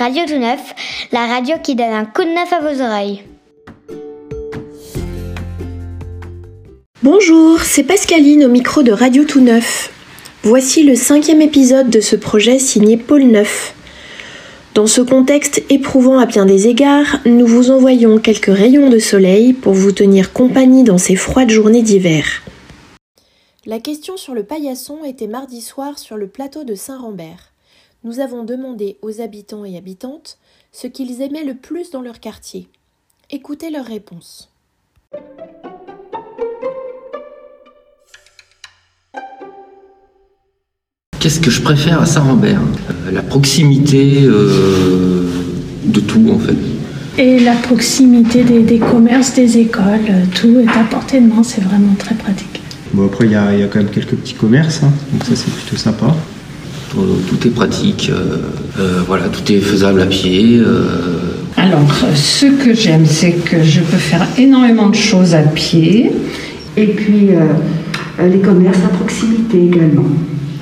Radio Tout Neuf, la radio qui donne un coup de neuf à vos oreilles. Bonjour, c'est Pascaline au micro de Radio Tout Neuf. Voici le cinquième épisode de ce projet signé Pôle Neuf. Dans ce contexte éprouvant à bien des égards, nous vous envoyons quelques rayons de soleil pour vous tenir compagnie dans ces froides journées d'hiver. La question sur le paillasson était mardi soir sur le plateau de Saint-Rambert. Nous avons demandé aux habitants et habitantes ce qu'ils aimaient le plus dans leur quartier. Écoutez leurs réponses. Qu'est-ce que je préfère à Saint-Rambert euh, La proximité euh, de tout en fait. Et la proximité des, des commerces, des écoles, euh, tout est à portée de main, c'est vraiment très pratique. Bon après il y, a il y a quand même quelques petits commerces, hein, donc ça c'est plutôt sympa. Tout, tout est pratique, euh, euh, voilà, tout est faisable à pied. euh, Alors, ce que j'aime, c'est que je peux faire énormément de choses à pied. Et puis euh, les commerces à proximité également.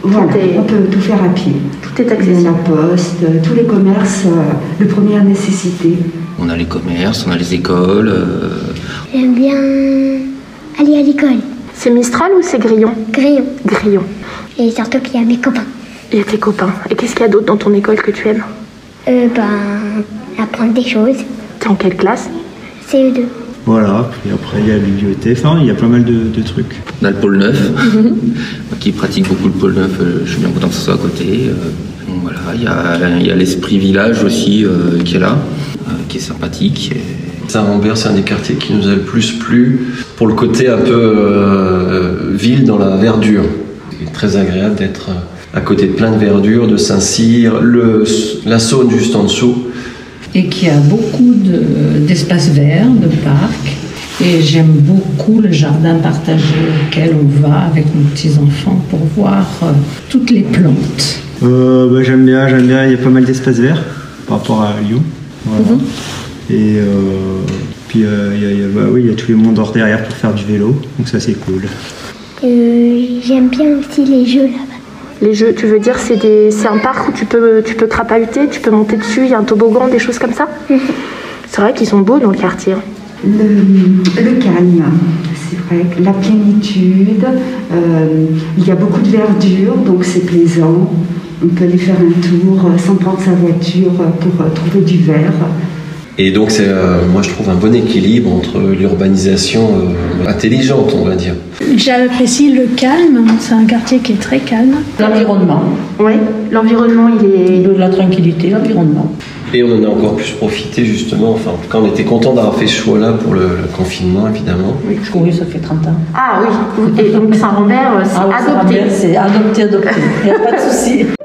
Voilà, on peut tout faire à pied. Tout est accessible. La poste, euh, tous les commerces euh, de première nécessité. on a les commerces, on a les écoles. euh, J'aime bien aller à l'école. C'est Mistral ou c'est Grillon? Grillon. Grillon. Et surtout qu'il y a mes copains. Et tes copains. Et qu'est-ce qu'il y a d'autre dans ton école que tu aimes Euh, ben, apprendre des choses. T'es en quelle classe CE2. Voilà, puis après il y a la bibliothèque, enfin il y a pas mal de, de trucs. on a le pôle neuf, Moi qui pratique beaucoup le pôle neuf, euh, je suis bien content que ce soit à côté. euh, donc voilà, il y a, il y a l'esprit village aussi euh, qui est là, euh, qui est sympathique. et- Saint-Rambert, c'est un des quartiers qui nous a le plus plu pour le côté un peu euh, ville dans la verdure. C'est très agréable d'être à côté de plein de verdure, de Saint-Cyr, la Saône juste en dessous. Et qui a beaucoup de- d'espaces verts, de parcs. Et j'aime beaucoup le jardin partagé auquel on va avec nos petits-enfants pour voir euh, toutes les plantes. Euh, bah, j'aime bien, j'aime bien, il y a pas mal d'espaces verts par rapport à Lyon. Voilà. Et euh, puis euh, il y a, y a- bah, oui, il y a tous les mondes hors derrière pour faire du vélo, donc ça c'est cool. Euh, J'aime bien aussi les jeux là-bas. Les jeux, tu veux dire, c'est des... c'est un parc où tu peux, tu peux crapahuter, tu peux monter dessus, il y a un toboggan, des choses comme ça C'est vrai qu'ils sont beaux dans le quartier. Le, le calme, c'est vrai, la plénitude, euh, il y a beaucoup de verdure, donc c'est plaisant. On peut aller faire un tour euh, sans prendre sa voiture euh, pour trouver du verre. Et donc, c'est, euh, moi, je trouve un bon équilibre entre l'urbanisation euh, intelligente, on va dire. J'apprécie le calme, c'est un quartier qui est très calme. L'environnement, Oui, l'environnement, il est... de la tranquillité, l'environnement. Et on en a encore plus profité, justement. Enfin, en tout cas, on était content d'avoir fait ce choix-là pour le, le confinement, évidemment. Oui, ça fait 30 ans. Ah oui, et donc Saint-Rambert, euh, c'est Ah oui, adopté. bien, C'est adopté, adopté. Il n'y a pas de souci.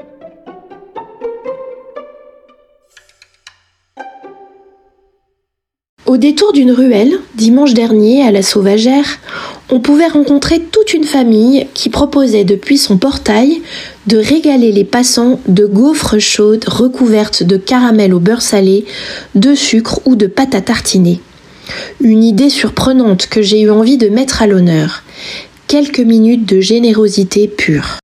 Au détour d'une ruelle, dimanche dernier, à la Sauvagère, on pouvait rencontrer toute une famille qui proposait depuis son portail de régaler les passants de gaufres chaudes recouvertes de caramel au beurre salé, de sucre ou de pâte à tartiner. Une idée surprenante que j'ai eu envie de mettre à l'honneur. Quelques minutes de générosité pure.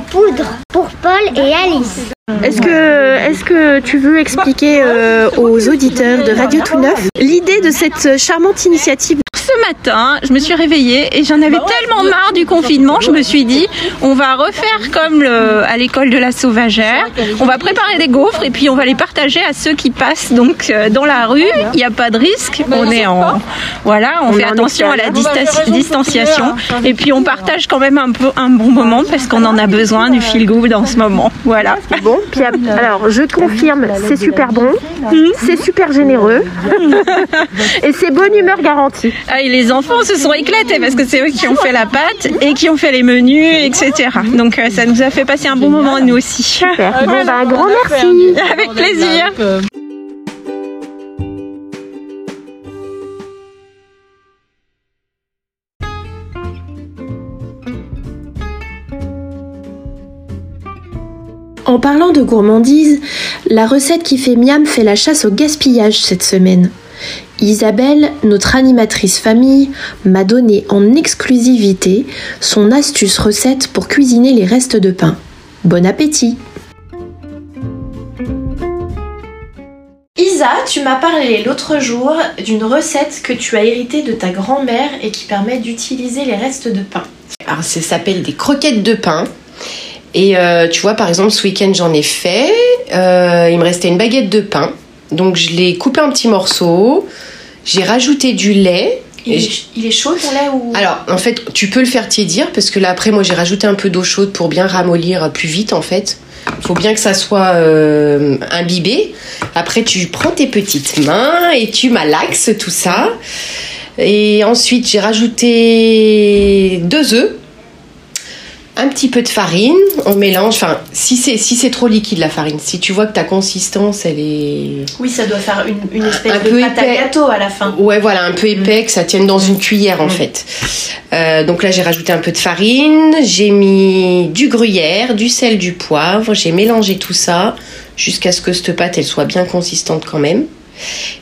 Poudre pour Paul et Alice. Est-ce que, est que tu veux expliquer euh, aux auditeurs de Radio Tout Neuf l'idée de cette charmante initiative? Ce matin, je me suis réveillée et j'en avais tellement marre du confinement, je me suis dit, on va refaire comme le- à l'école de la Sauvagère, on va préparer des gaufres et puis on va les partager à ceux qui passent donc euh, dans la rue. Il n'y a pas de risque, on est en, voilà, on, fait attention à la dista- distanciation. et puis on partage quand même un peu un bon moment parce qu'on en a besoin du feel good en ce moment. Voilà. Bon, puis alors je confirme, c'est super bon, c'est super généreux et c'est bonne humeur garantie. Ah, et les enfants se sont éclatés parce que c'est eux qui ont fait la pâte et qui ont fait les menus, etc. Donc euh, ça nous a fait passer un bon moment nous aussi. Bon, bah, un grand merci. Avec plaisir. En parlant de gourmandise, la recette qui fait miam fait la chasse au gaspillage cette semaine. Isabelle, notre animatrice famille, m'a donné en exclusivité son astuce recette pour cuisiner les restes de pain. Bon appétit Isa, tu m'as parlé l'autre jour d'une recette que tu as héritée de ta grand-mère et qui permet d'utiliser les restes de pain. Alors ça s'appelle des croquettes de pain. Et euh, tu vois, par exemple, ce week-end j'en ai fait. Euh, il me restait une baguette de pain. Donc je l'ai coupé en petits morceaux. J'ai rajouté du lait. Il, est, il est chaud ton lait ou? Alors, en fait, tu peux le faire tiédir parce que là, après, moi, j'ai rajouté un peu d'eau chaude pour bien ramollir plus vite, en fait. Il faut bien que ça soit euh, imbibé. Après, tu prends tes petites mains et tu malaxes tout ça. Et ensuite, j'ai rajouté deux œufs, un petit peu de farine. On mélange. Enfin, si c'est si c'est trop liquide la farine, si tu vois que ta consistance, elle est Oui, ça doit faire une, une espèce Un de peu pâte à gâteau à la fin. Ouais, voilà, un peu épais, que ça tienne dans une cuillère en fait. Euh, donc là, j'ai rajouté un peu de farine, j'ai mis du gruyère, du sel, du poivre, j'ai mélangé tout ça jusqu'à ce que cette pâte elle soit bien consistante quand même.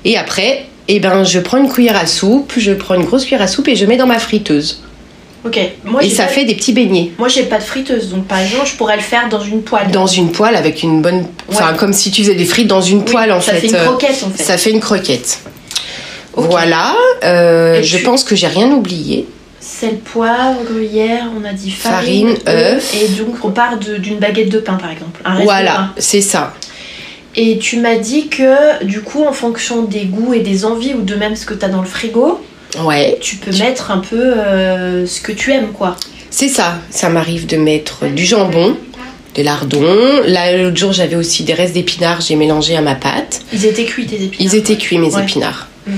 Et après, eh ben, je prends une cuillère à soupe, je prends une grosse cuillère à soupe et je mets dans ma friteuse. Ok. Moi, et ça fait des petits beignets. Moi, j'ai pas de friteuse, donc par exemple, je pourrais le faire dans une poêle. Dans une poêle avec une bonne. Enfin, Ouais. comme si tu faisais des frites dans une Oui, poêle en ça fait. fait une Euh, croquette, en fait. Ça fait une croquette. Voilà, euh, je tu- pense que j'ai rien oublié. Sel, poivre, gruyère, on a dit Farine, farine, œuf. Et donc, on part d'une baguette de pain, par exemple. Un reste de Voilà, c'est ça. Et tu m'as dit que, du coup, en fonction des goûts et des envies, ou de même ce que tu as dans le frigo, Ouais. tu peux mettre un peu euh, ce que tu aimes, quoi. C'est ça. Ça m'arrive de mettre du jambon, des lardons. Là, l'autre jour, j'avais aussi des restes d'épinards, j'ai mélangé à ma pâte. Ils étaient cuits, tes épinards. Ils étaient cuits, mes Ouais. épinards. Mm.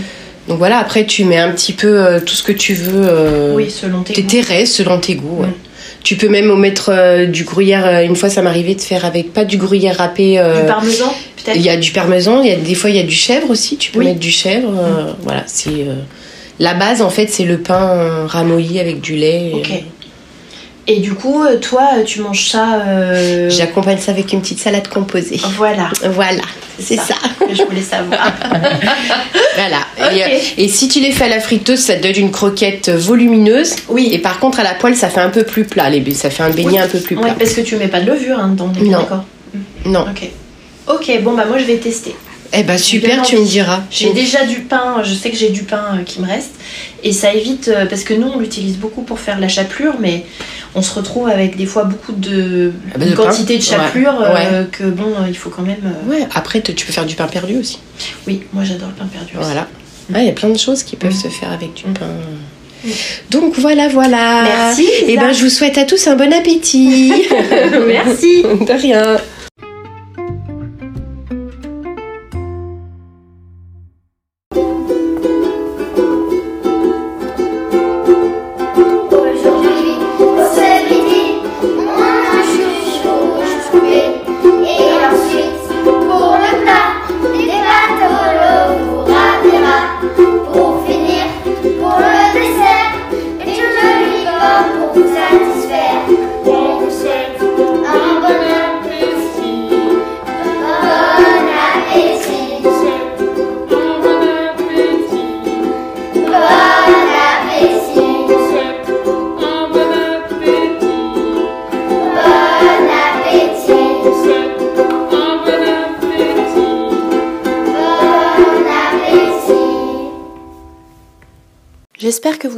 Donc voilà, après, tu mets un petit peu euh, tout ce que tu veux. euh, Oui, selon tes tes goûts. tes restes, selon tes goûts. ouais. Mm. Tu peux même mettre euh, du gruyère. Une fois, ça m'arrivait de faire avec pas du gruyère râpé. Du parmesan, peut-être? Il y a du parmesan, il y a des fois il y a du chèvre aussi, tu peux Oui. mettre du chèvre. euh, Voilà, c'est la base en fait, c'est le pain euh, ramolli avec du lait. Ok. Et du coup, euh, toi, euh, tu manges ça. euh, J'accompagne ça avec une petite salade composée. Voilà, Voilà, c'est ça. que je voulais savoir. Voilà. Et, euh, si tu les fais à la friteuse, ça te donne une croquette volumineuse. Oui. Et par contre, à la poêle, ça fait un peu plus plat. Les, ça fait un beignet un peu plus plat. parce que tu mets pas de levure hein, bien Non. Non. Ok. Ok, bon, bah moi je vais tester. Eh ben super, tu me diras. J'ai déjà du pain, je sais que j'ai du pain euh, qui me reste. Et ça évite, euh, parce que nous on l'utilise beaucoup pour faire la chapelure, mais on se retrouve avec des fois beaucoup de, Ah une de pain. quantité de chapelure Ouais. euh, que bon, il faut quand même. Ouais, après, tu peux faire du pain perdu aussi. Oui, moi j'adore le pain perdu. aussi. Voilà. Ouais, Il y a plein de choses qui peuvent se faire avec du pain. Donc voilà, voilà. Merci, Et Lisa. ben je vous souhaite à tous un bon appétit. Merci. De rien.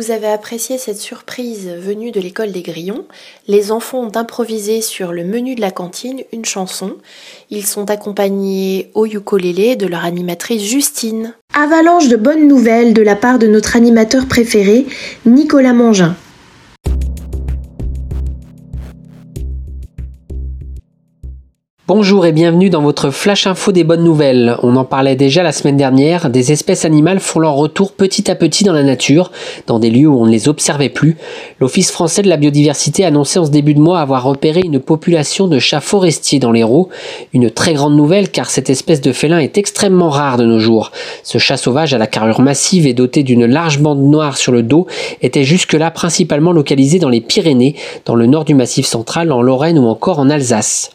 Vous avez apprécié cette surprise venue de l'école des grillons. Les enfants ont improvisé sur le menu de la cantine une chanson. Ils sont accompagnés au ukulélé de leur animatrice Justine. Avalanche de bonnes nouvelles de la part de notre animateur préféré, Nicolas Mangin. Bonjour et bienvenue dans votre flash info des bonnes nouvelles. On en parlait déjà la semaine dernière, des espèces animales font leur retour petit à petit dans la nature, dans des lieux où on ne les observait plus. L'Office français de la biodiversité a annoncé en ce début de mois avoir repéré une population de chats forestiers dans l'Hérault. Une très grande nouvelle car cette espèce de félin est extrêmement rare de nos jours. Ce chat sauvage à la carrure massive et doté d'une large bande noire sur le dos était jusque-là principalement localisé dans les Pyrénées, dans le nord du Massif central, en Lorraine ou encore en Alsace.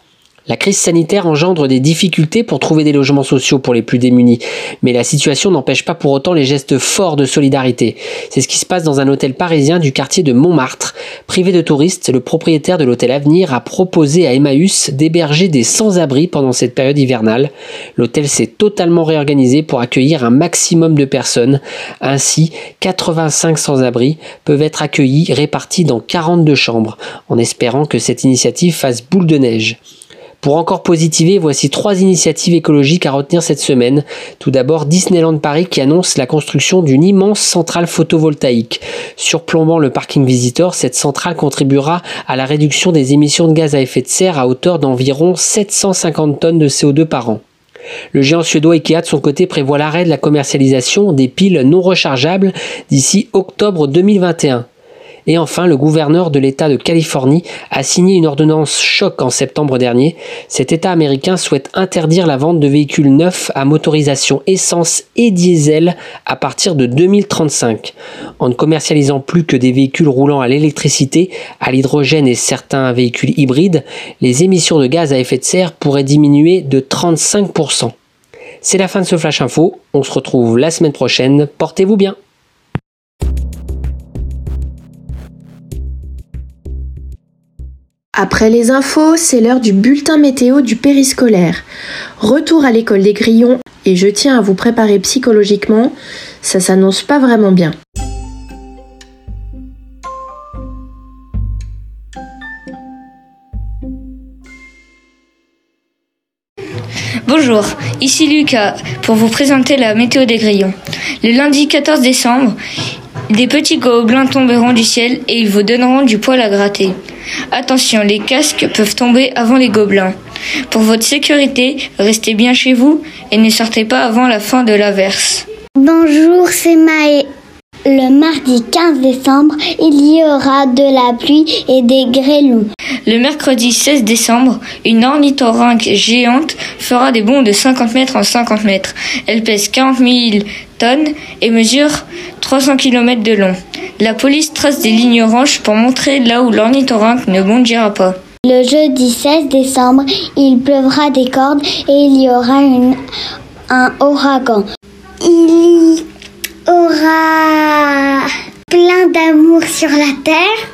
La crise sanitaire engendre des difficultés pour trouver des logements sociaux pour les plus démunis, mais la situation n'empêche pas pour autant les gestes forts de solidarité. C'est ce qui se passe dans un hôtel parisien du quartier de Montmartre. Privé de touristes, le propriétaire de l'hôtel Avenir a proposé à Emmaüs d'héberger des sans-abri pendant cette période hivernale. L'hôtel s'est totalement réorganisé pour accueillir un maximum de personnes. Ainsi, 85 sans-abri peuvent être accueillis répartis dans 42 chambres, en espérant que cette initiative fasse boule de neige. Pour encore positiver, voici trois initiatives écologiques à retenir cette semaine. Tout d'abord, Disneyland Paris qui annonce la construction d'une immense centrale photovoltaïque. Surplombant le parking visitor, cette centrale contribuera à la réduction des émissions de gaz à effet de serre à hauteur d'environ 750 tonnes de CO2 par an. Le géant suédois Ikea de son côté prévoit l'arrêt de la commercialisation des piles non rechargeables d'ici octobre 2021. Et enfin, le gouverneur de l'État de Californie a signé une ordonnance choc en septembre dernier. Cet État américain souhaite interdire la vente de véhicules neufs à motorisation essence et diesel à partir de 2035. En ne commercialisant plus que des véhicules roulant à l'électricité, à l'hydrogène et certains véhicules hybrides, les émissions de gaz à effet de serre pourraient diminuer de 35%. C'est la fin de ce Flash Info. On se retrouve la semaine prochaine. Portez-vous bien. Après les infos, c'est l'heure du bulletin météo du périscolaire. Retour à l'école des grillons et je tiens à vous préparer psychologiquement, ça s'annonce pas vraiment bien. Bonjour, ici Lucas pour vous présenter la météo des grillons. Le lundi 14 décembre, des petits gobelins tomberont du ciel et ils vous donneront du poil à gratter. Attention, les casques peuvent tomber avant les gobelins. Pour votre sécurité, restez bien chez vous et ne sortez pas avant la fin de l'averse. Bonjour, c'est Maë. Le mardi 15 décembre, il y aura de la pluie et des grêlons. Le mercredi 16 décembre, une ornithorynque géante fera des bonds de 50 mètres en 50 mètres. Elle pèse 40 000 tonnes et mesure 300 km de long. La police trace des lignes oranges pour montrer là où l'ornithorynque ne bondira pas. Le jeudi 16 décembre, il pleuvra des cordes et il y aura une- un ouragan. Il y aura plein d'amour sur la terre.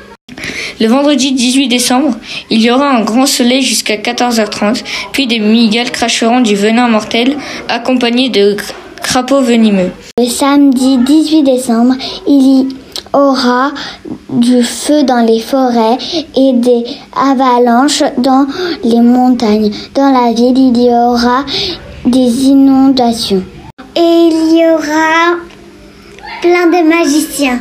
Le vendredi 18 décembre, il y aura un grand soleil jusqu'à 14h30, puis des migales cracheront du venin mortel accompagnés de cr- crapauds venimeux. Le samedi 18 décembre, il y aura du feu dans les forêts et des avalanches dans les montagnes. Dans la ville, il y aura des inondations. Et il y aura plein de magiciens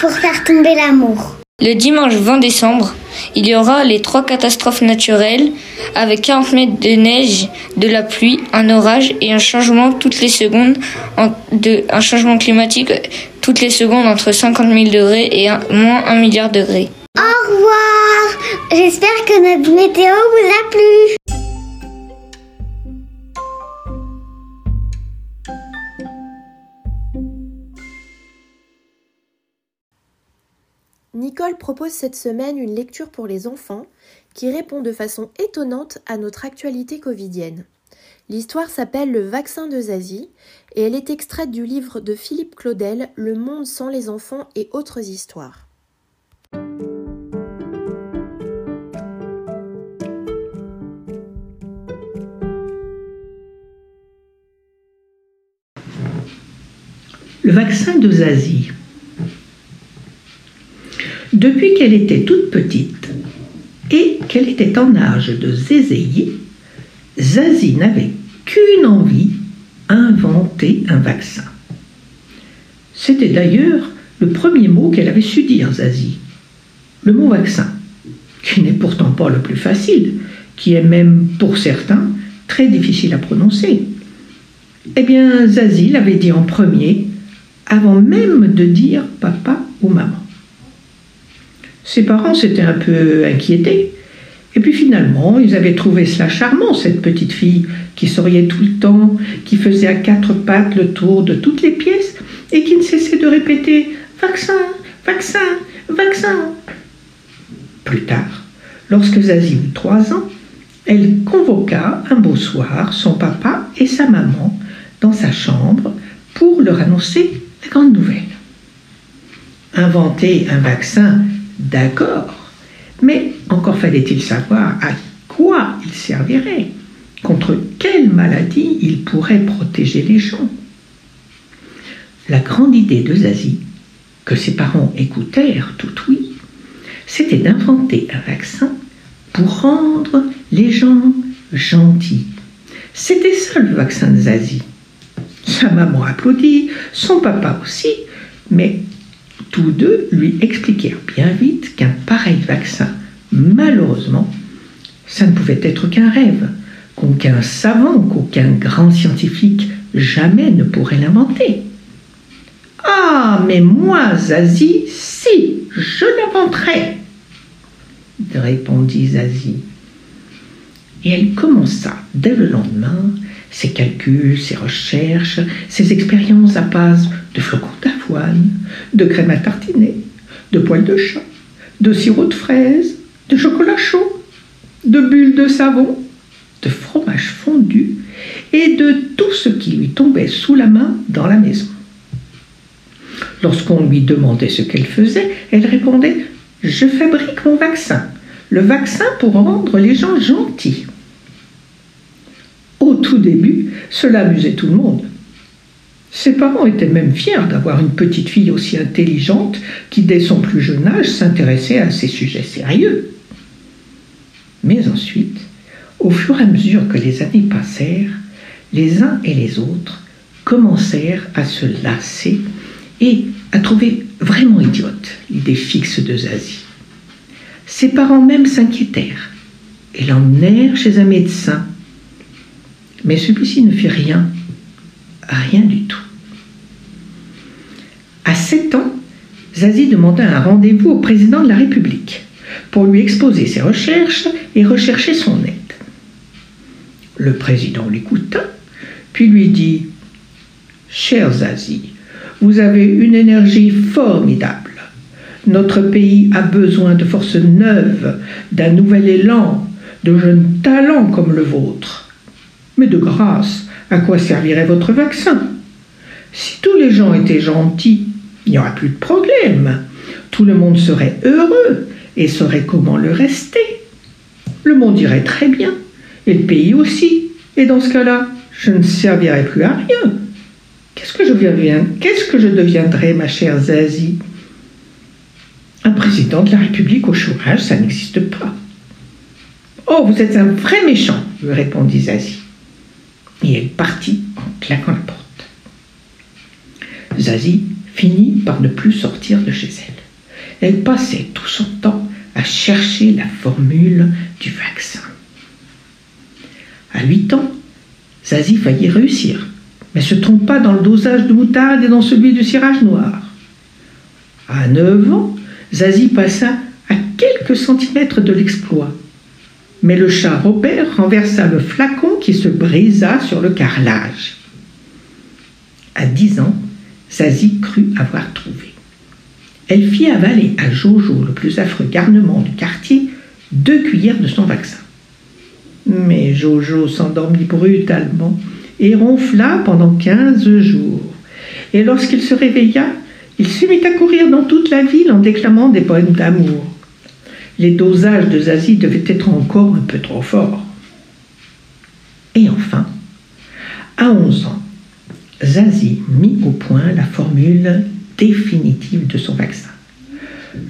pour faire tomber l'amour. Le dimanche 20 décembre, il y aura les trois catastrophes naturelles avec 40 mètres de neige, de la pluie, un orage et un changement toutes les secondes, en- de, un changement climatique toutes les secondes entre 50 000 degrés et un- moins 1 milliard de degrés. Au revoir J'espère que notre météo vous a plu. Nicole propose cette semaine une lecture pour les enfants qui répond de façon étonnante à notre actualité covidienne. L'histoire s'appelle Le vaccin de Zazie et elle est extraite du livre de Philippe Claudel Le monde sans les enfants et autres histoires. Le vaccin de Zazie. Depuis qu'elle était toute petite et qu'elle était en âge de zézéiller, Zazie n'avait qu'une envie, inventer un vaccin. C'était d'ailleurs le premier mot qu'elle avait su dire, Zazie. Le mot vaccin, qui n'est pourtant pas le plus facile, qui est même pour certains très difficile à prononcer. Eh bien, Zazie l'avait dit en premier, avant même de dire papa ou maman. Ses parents s'étaient un peu inquiétés. Et puis finalement, ils avaient trouvé cela charmant, cette petite fille qui souriait tout le temps, qui faisait à quatre pattes le tour de toutes les pièces et qui ne cessait de répéter Vaccin, vaccin, vaccin. Plus tard, lorsque Zazie eut trois ans, elle convoqua un beau soir son papa et sa maman dans sa chambre pour leur annoncer la grande nouvelle. Inventer un vaccin, d'accord, mais encore fallait-il savoir à quoi il servirait, contre quelle maladie il pourrait protéger les gens. La grande idée de Zazie, que ses parents écoutèrent tout oui, c'était d'inventer un vaccin pour rendre les gens gentils. C'était ça le vaccin de Zazie. Sa maman applaudit, son papa aussi, mais tous deux lui expliquèrent bien vite qu'un pareil vaccin, malheureusement, ça ne pouvait être qu'un rêve, qu'aucun savant, qu'aucun grand scientifique jamais ne pourrait l'inventer. Ah, mais moi, Zazie, si, je l'inventerai, répondit Zazie. Et elle commença dès le lendemain ses calculs, ses recherches, ses expériences à base de flocons d'avoine, de crème à tartiner, de poils de chat, de sirop de fraise, de chocolat chaud, de bulles de savon, de fromage fondu et de tout ce qui lui tombait sous la main dans la maison. Lorsqu'on lui demandait ce qu'elle faisait, elle répondait Je fabrique mon vaccin, le vaccin pour rendre les gens gentils. Au tout début, cela amusait tout le monde. Ses parents étaient même fiers d'avoir une petite fille aussi intelligente qui, dès son plus jeune âge, s'intéressait à ces sujets sérieux. Mais ensuite, au fur et à mesure que les années passèrent, les uns et les autres commencèrent à se lasser et à trouver vraiment idiote l'idée fixe de Zazie. Ses parents même s'inquiétèrent et l'emmenèrent chez un médecin. Mais celui-ci ne fit rien, rien du tout. À sept ans, Zazie demanda un rendez-vous au président de la République pour lui exposer ses recherches et rechercher son aide. Le président l'écouta, puis lui dit Cher Zazie, vous avez une énergie formidable. Notre pays a besoin de forces neuves, d'un nouvel élan, de jeunes talents comme le vôtre. Mais de grâce, à quoi servirait votre vaccin? Si tous les gens étaient gentils, il n'y aurait plus de problème. Tout le monde serait heureux et saurait comment le rester. Le monde irait très bien, et le pays aussi. Et dans ce cas-là, je ne servirais plus à rien. Qu'est-ce que je deviens Qu'est-ce que je deviendrai, ma chère Zazie? Un président de la République au chômage, ça n'existe pas. Oh, vous êtes un vrai méchant, lui répondit Zazie. Et elle partit en claquant la porte. Zazie finit par ne plus sortir de chez elle. Elle passait tout son temps à chercher la formule du vaccin. À 8 ans, Zazie faillit réussir, mais se trompa dans le dosage de moutarde et dans celui du cirage noir. À 9 ans, Zazie passa à quelques centimètres de l'exploit. Mais le chat Robert renversa le flacon qui se brisa sur le carrelage. À 10 ans, Zazie crut avoir trouvé. Elle fit avaler à Jojo, le plus affreux garnement du quartier, deux cuillères de son vaccin. Mais Jojo s'endormit brutalement et ronfla pendant quinze jours. Et lorsqu'il se réveilla, il se mit à courir dans toute la ville en déclamant des poèmes d'amour. Les dosages de Zazie devaient être encore un peu trop forts. Et enfin, à 11 ans, Zazie mit au point la formule définitive de son vaccin.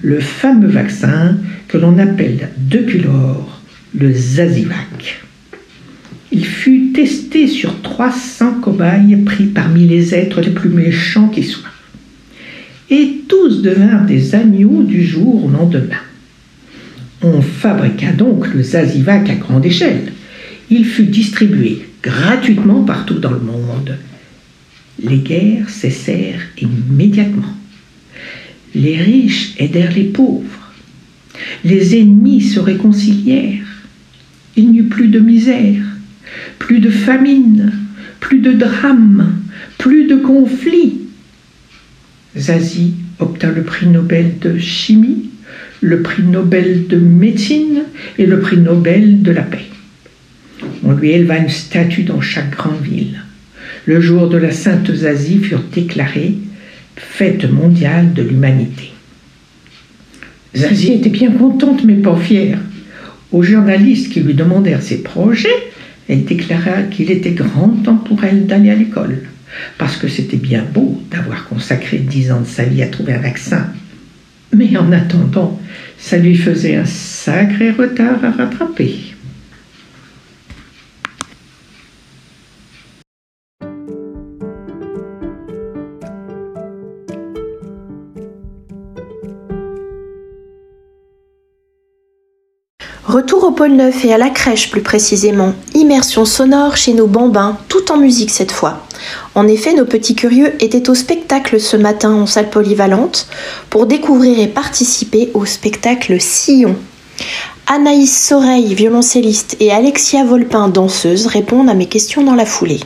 Le fameux vaccin que l'on appelle depuis lors le Zazivac. Il fut testé sur 300 cobayes pris parmi les êtres les plus méchants qui soient. Et tous devinrent des agneaux du jour au lendemain. On fabriqua donc le Zazivac à grande échelle. Il fut distribué gratuitement partout dans le monde. Les guerres cessèrent immédiatement. Les riches aidèrent les pauvres. Les ennemis se réconcilièrent. Il n'y eut plus de misère, plus de famine, plus de drames, plus de conflits. Zazie obtint le prix Nobel de chimie, le prix Nobel de médecine et le prix Nobel de la paix. On lui éleva une statue dans chaque grande ville. Le jour de la Sainte Zazie furent déclarés fête mondiale de l'humanité. Zazie était bien contente mais pas fière. Aux journalistes qui lui demandèrent ses projets, elle déclara qu'il était grand temps pour elle d'aller à l'école, parce que c'était bien beau d'avoir consacré dix ans de sa vie à trouver un vaccin. Mais en attendant, ça lui faisait un sacré retard à rattraper. Retour au pôle Neuf et à la crèche plus précisément. Immersion sonore chez nos bambins, tout en musique cette fois. En effet, nos petits curieux étaient au spectacle ce matin en salle polyvalente pour découvrir et participer au spectacle Sillon. Anaïs Soreille, violoncelliste, et Alexia Volpin, danseuse, répondent à mes questions dans la foulée.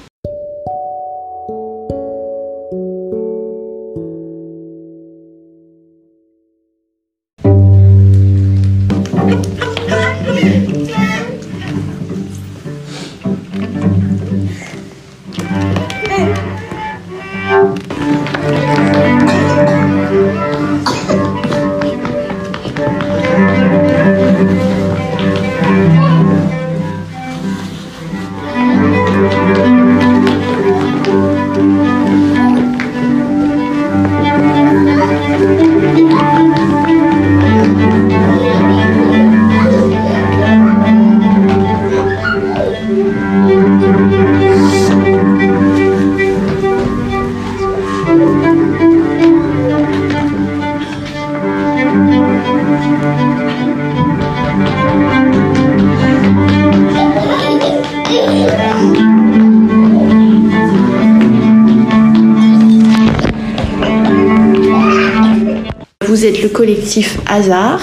Hasard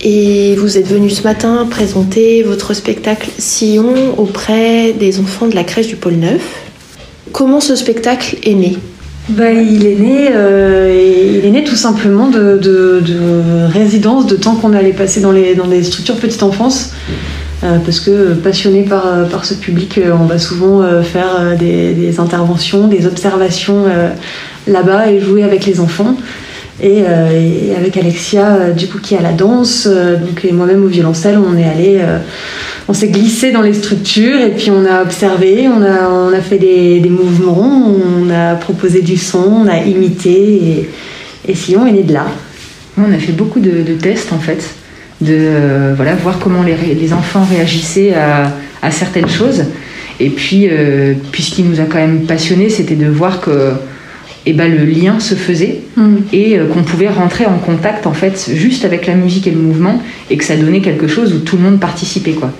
et vous êtes venu ce matin présenter votre spectacle Sillon auprès des enfants de la crèche du Pôle Neuf. Comment ce spectacle est né? Bah, il, est né, euh, il est né tout simplement de, de, de résidence, de temps qu'on allait passer dans les, dans les structures petite enfance. Euh, parce que passionné par, euh, par ce public, euh, on va souvent euh, faire euh, des, des interventions, des observations euh, là-bas et jouer avec les enfants. Et, euh, et avec Alexia, euh, du coup, qui est à la danse, euh, donc, et moi-même au violoncelle, on est allé, on s'est glissé dans les structures et puis on a observé, on a, on a fait des, mouvements, on a proposé du son, on a imité et, et Sillon est né de là. On a fait beaucoup de, tests en fait, de voilà, voir comment les, enfants réagissaient à, certaines choses. Et puis, puis ce qui nous a quand même passionnés, c'était de voir que eh ben, le lien se faisait et euh, qu'on pouvait rentrer en contact en fait juste avec la musique et le mouvement et que ça donnait quelque chose où tout le monde participait quoi.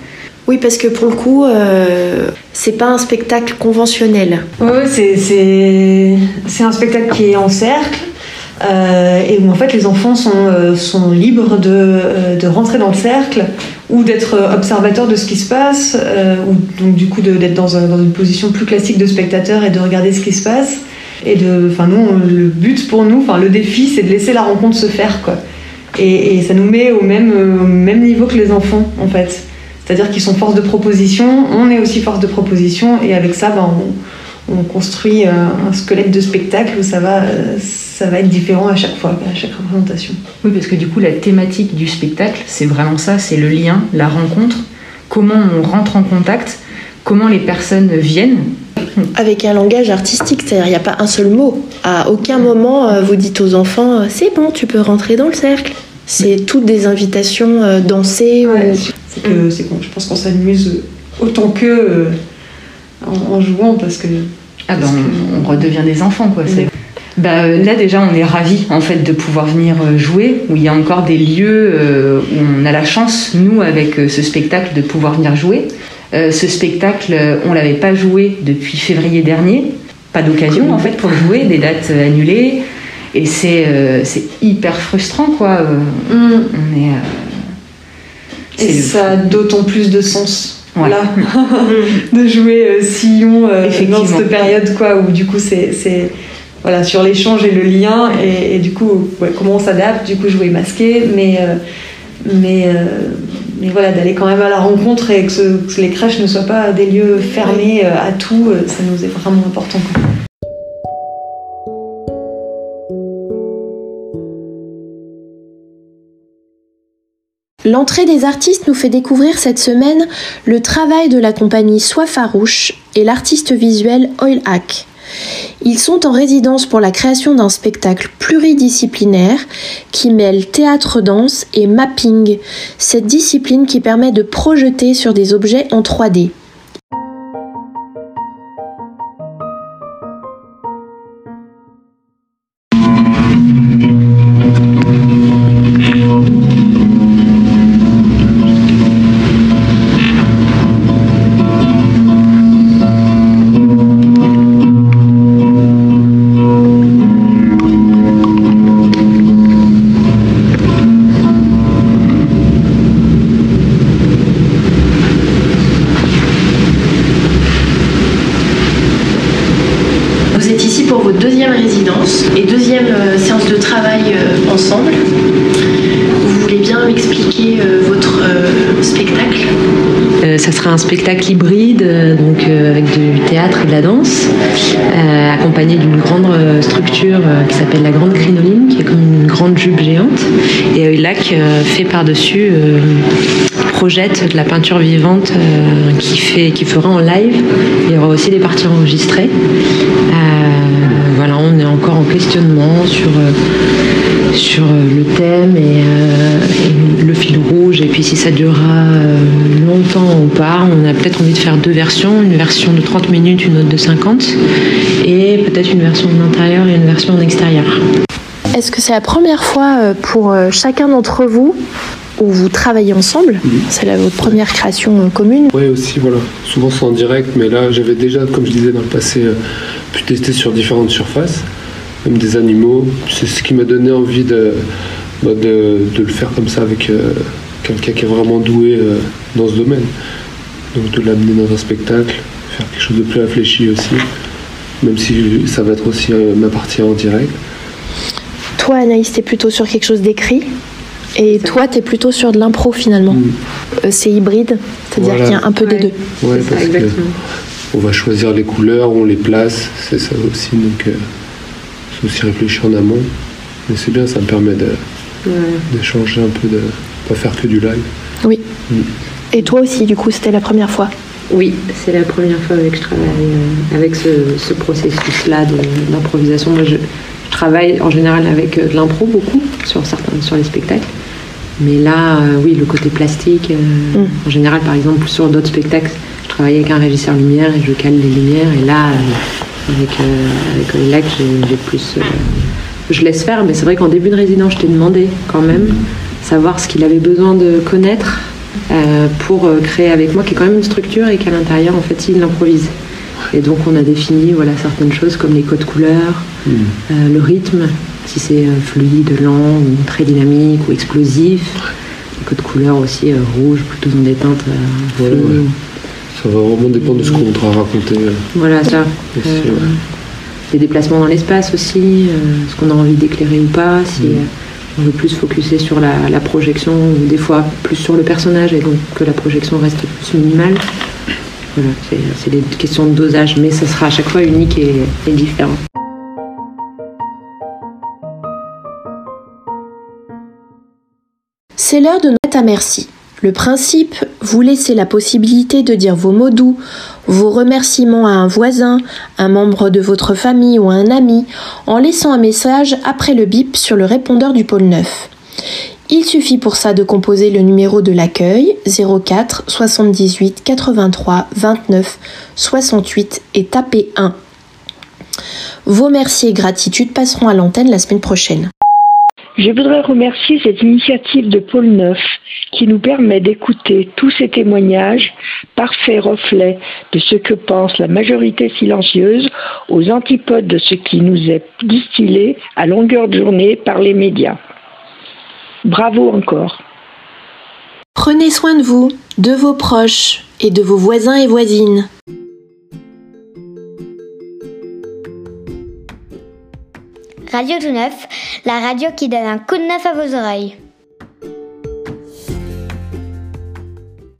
Oui, parce que pour le coup, euh, c'est pas un spectacle conventionnel. Ouais, c'est- c'est c'est un spectacle qui est en cercle euh, et où en fait les enfants sont, euh, sont libres de, euh, de rentrer dans le cercle ou d'être observateurs de ce qui se passe, euh, ou donc du coup d'être dans, un- dans une position plus classique de spectateur et de regarder ce qui se passe. Et de, enfin nous, le but pour nous, enfin le défi, c'est de laisser la rencontre se faire quoi. Et, ça nous met au même, euh, même niveau que les enfants en fait. C'est-à-dire qu'ils sont force de proposition, on est aussi force de proposition, et avec ça, ben, on, on construit euh, un squelette de spectacle où ça va, euh, ça va être différent à chaque fois, à chaque représentation. Oui, parce que du coup, la thématique du spectacle, c'est vraiment ça, c'est le lien, la rencontre, comment on rentre en contact, comment les personnes viennent. Avec un langage artistique, c'est-à-dire il n'y a pas un seul mot. À aucun moment euh, vous dites aux enfants euh, c'est bon, tu peux rentrer dans le cercle. C'est toutes des invitations euh, dansées. ou- C'est que c'est qu'on- je pense qu'on s'amuse autant qu'eux en, en jouant parce que. Ah ben, on, on redevient des enfants, quoi. c'est- Bah, là, déjà, on est ravis, en fait, de pouvoir venir jouer, où il y a encore des lieux euh, où on a la chance, nous, avec ce spectacle, de pouvoir venir jouer. Euh, ce spectacle, euh, on l'avait pas joué depuis février dernier. Pas d'occasion, en fait, pour jouer, des dates annulées. Et c'est euh, hyper frustrant, quoi. Euh, On est... euh, Et ça a d'autant plus de sens. Ouais. Là, de jouer Sillon dans cette période, quoi, où du coup c'est. c'est- Voilà, sur l'échange et le lien, et, et du coup, ouais, comment on s'adapte, du coup, jouer masqué, mais, euh, mais, euh, mais voilà, d'aller quand même à la rencontre et que, ce- que les crèches ne soient pas des lieux fermés euh, à tout, euh, ça nous est vraiment important. L'entrée des artistes nous fait découvrir cette semaine le travail de la compagnie Soie Farouche et l'artiste visuel Oil Hack. Ils sont en résidence pour la création d'un spectacle pluridisciplinaire qui mêle théâtre-danse et mapping, cette discipline qui permet de projeter sur des objets en 3D. Spectacle hybride, euh, donc euh, avec du théâtre et de la danse, euh, accompagné d'une grande structure qui s'appelle la Grande Crinoline, qui est comme une grande jupe géante. Et Lac euh, fait par-dessus, projette de la peinture vivante qui, fait, qui fera en live. Il y aura aussi des parties enregistrées. Voilà, on est encore en questionnement sur, sur le thème et, le fil et puis si ça durera euh, longtemps ou pas. On a peut-être envie de faire deux versions, une version de 30 minutes, une autre de 50, et peut-être une version en intérieur et une version en extérieur. Est-ce que c'est la première fois euh, pour euh, chacun d'entre vous où vous travaillez ensemble? C'est la- votre première création commune? Oui, aussi, voilà. Souvent c'est en direct, mais là j'avais déjà, comme je disais dans le passé, pu tester sur différentes surfaces, même des animaux. C'est ce qui m'a donné envie de, bah, de, de le faire comme ça avec quelqu'un qui est vraiment doué euh, dans ce domaine. Donc de l'amener dans un spectacle, faire quelque chose de plus réfléchi aussi, même si ça va être aussi euh, ma partie en direct. Toi, Anaïs, t'es plutôt sur quelque chose d'écrit. Et toi, t'es plutôt sur de l'impro finalement. Euh, c'est hybride, c'est-à-dire Voilà. qu'il y a un peu des deux. Ouais, parce que on va choisir les couleurs, on les place, c'est ça aussi. Donc, euh, faut aussi réfléchir en amont. Mais c'est bien, ça me permet de, d'échanger un peu, de pas faire que du live. Oui. Et toi aussi, du coup, c'était la première fois Oui, c'est la première fois que je travaille euh, avec ce, ce processus-là d'improvisation. Moi, je, je travaille en général avec euh, de l'impro beaucoup sur certains, sur les spectacles. Mais là, euh, oui, le côté plastique. euh, En général, par exemple, sur d'autres spectacles, je travaille avec un régisseur lumière et je cale les lumières. Et là, euh, avec euh, avec Olac, j'ai j'ai plus. euh, je laisse faire, mais c'est vrai qu'en début de résidence, je t'ai demandé quand même savoir ce qu'il avait besoin de connaître euh, pour euh, créer avec moi, qui est quand même une structure et qu'à l'intérieur, en fait, il l'improvise. Et donc, on a défini voilà, certaines choses comme les codes couleurs, euh, le rythme, si c'est fluide, lent, ou très dynamique ou explosif. Les codes couleurs aussi, euh, rouge, plutôt dans des teintes Ouais. Ça va vraiment dépendre de ce qu'on voudra raconter. Voilà, ça. ouais. Les déplacements dans l'espace aussi, ce qu'on a envie d'éclairer ou pas, si euh, on veut plus focuser sur la, projection ou des fois plus sur le personnage et donc que la projection reste plus minimale. Voilà, c'est des questions de dosage, mais ça sera à chaque fois unique et, et différent. C'est l'heure de notre à merci. Le principe, vous laissez la possibilité de dire vos mots doux, vos remerciements à un voisin, un membre de votre famille ou à un ami, en laissant un message après le bip sur le répondeur du pôle 9. Il suffit pour ça de composer le numéro de l'accueil 04 78 83 29 68 et taper 1. Vos merci et gratitudes passeront à l'antenne la semaine prochaine. Je voudrais remercier cette initiative de Pôle Neuf qui nous permet d'écouter tous ces témoignages, parfait reflet de ce que pense la majorité silencieuse aux antipodes de ce qui nous est distillé à longueur de journée par les médias. Bravo encore. Prenez soin de vous, de vos proches et de vos voisins et voisines. Radio Tout Neuf, la radio qui donne un coup de neuf à vos oreilles.